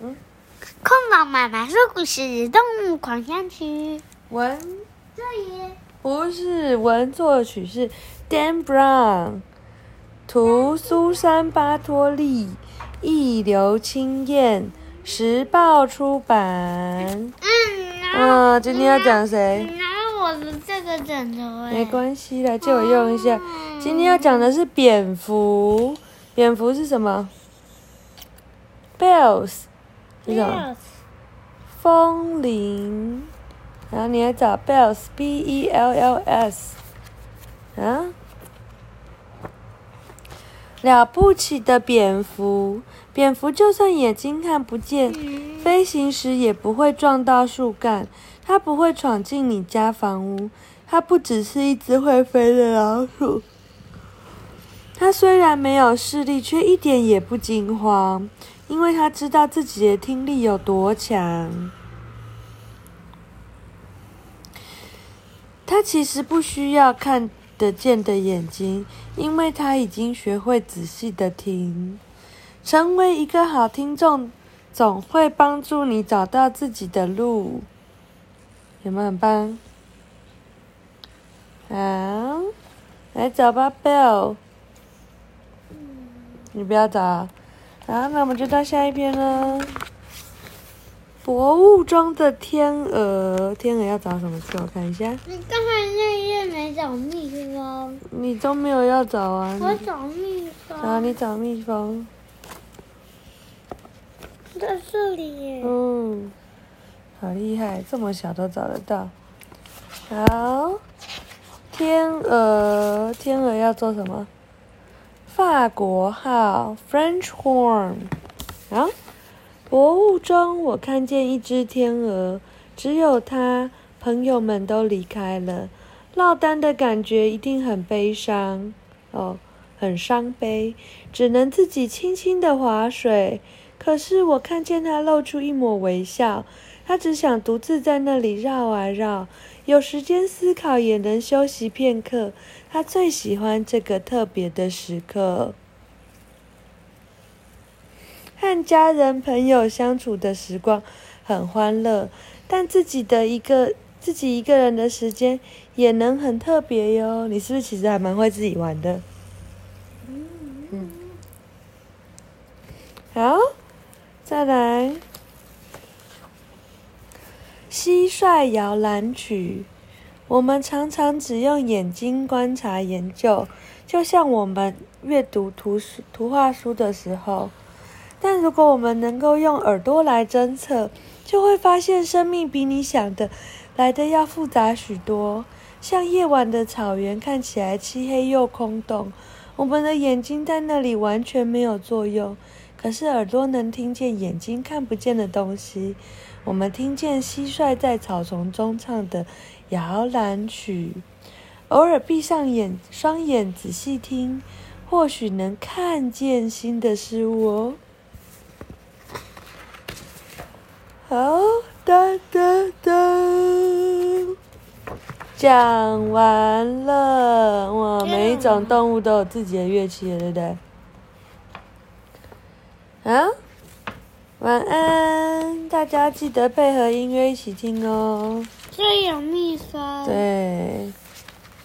嗯，空老妈妈说故事《动物狂想曲》。文这里不是文作曲是 Dan Brown，图苏珊巴托利，译刘清燕，时报出版。嗯，然后嗯，今天要讲谁？然后我的这个枕头哎，没关系啦，借我用一下。今天要讲的是蝙蝠，蝙蝠是什么？Bells 是什么？风铃。然后你要找 bells，b e l l s，啊，了不起的蝙蝠，蝙蝠就算眼睛看不见，飞行时也不会撞到树干，它不会闯进你家房屋，它不只是一只会飞的老鼠。他虽然没有视力，却一点也不惊慌，因为他知道自己的听力有多强。他其实不需要看得见的眼睛，因为他已经学会仔细的听。成为一个好听众，总会帮助你找到自己的路。有没有很棒？好，来找吧，Bell。你不要找。啊，那我们就到下一篇了。博物中的天鹅，天鹅要找什么字？我看一下。你刚才那页没找蜜蜂，你都没有要找啊？我你找蜜蜂。啊，你找蜜蜂。在这里耶。嗯，好厉害，这么小都找得到。好，天鹅，天鹅要做什么？法国号 （French Horn）。啊，博物中我看见一只天鹅，只有它，朋友们都离开了。落单的感觉一定很悲伤哦，很伤悲，只能自己轻轻的划水。可是我看见它露出一抹微笑，他只想独自在那里绕啊绕，有时间思考，也能休息片刻。他最喜欢这个特别的时刻，和家人朋友相处的时光很欢乐，但自己的一个自己一个人的时间也能很特别哟。你是不是其实还蛮会自己玩的？嗯，好。再来，蟋蟀摇篮曲。我们常常只用眼睛观察研究，就像我们阅读图书图画书的时候。但如果我们能够用耳朵来侦测，就会发现生命比你想的来的要复杂许多。像夜晚的草原看起来漆黑又空洞，我们的眼睛在那里完全没有作用。可是耳朵能听见眼睛看不见的东西。我们听见蟋蟀在草丛中唱的摇篮曲，偶尔闭上眼，双眼仔细听，或许能看见新的事物哦。好，哒哒哒，讲完了。哇，每一种动物都有自己的乐器，对不对？啊，晚安！大家记得配合音乐一起听哦。这有蜜蜂。。对，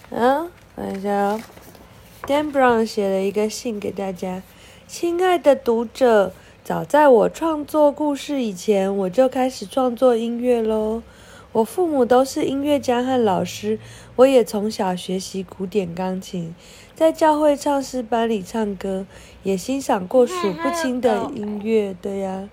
啊，看一下哦。Dan Brown 写了一个信给大家，亲爱的读者，早在我创作故事以前，我就开始创作音乐喽。我父母都是音乐家和老师，我也从小学习古典钢琴，在教会唱诗班里唱歌，也欣赏过数不清的音乐。对呀、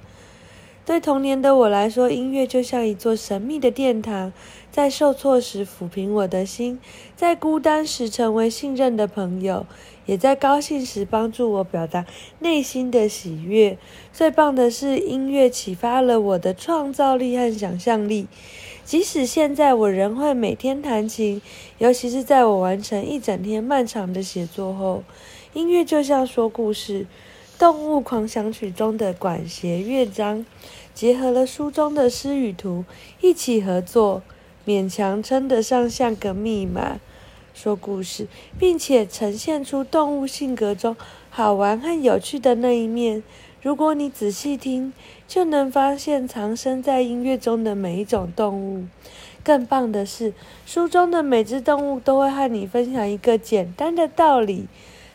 对童年的我来说，音乐就像一座神秘的殿堂，在受挫时抚平我的心，在孤单时成为信任的朋友，也在高兴时帮助我表达内心的喜悦。最棒的是，音乐启发了我的创造力和想象力。即使现在我仍会每天弹琴，尤其是在我完成一整天漫长的写作后，音乐就像说故事。《动物狂想曲》中的管弦乐章，结合了书中的诗与图，一起合作，勉强称得上像个密码，说故事，并且呈现出动物性格中好玩和有趣的那一面，如果你仔细听，就能发现藏身在音乐中的每一种动物。更棒的是，书中的每只动物都会和你分享一个简单的道理。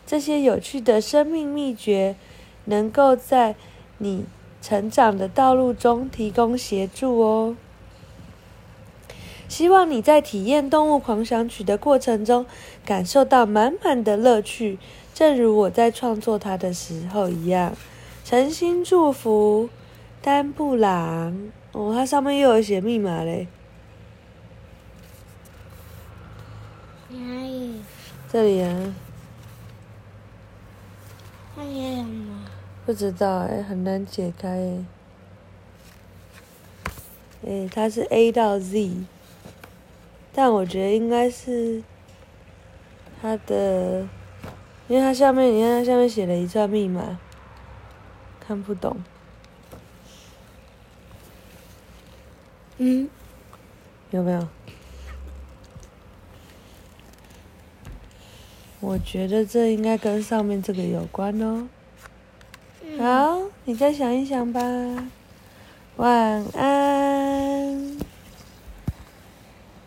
这些有趣的生命秘诀，能够在你成长的道路中提供协助哦。希望你在体验《动物狂想曲》的过程中，感受到满满的乐趣，正如我在创作它的时候一样。诚心祝福，丹布朗。哦，它上面又有写密码嘞。哪里？这里啊。什么？不知道哎，很难解开哎。哎，它是 A 到 Z，但我觉得应该是它的，因为它下面你看它下面写了一串密码，看不懂。嗯，有没有？我觉得这应该跟上面这个有关哦。好，你再想一想吧。晚安。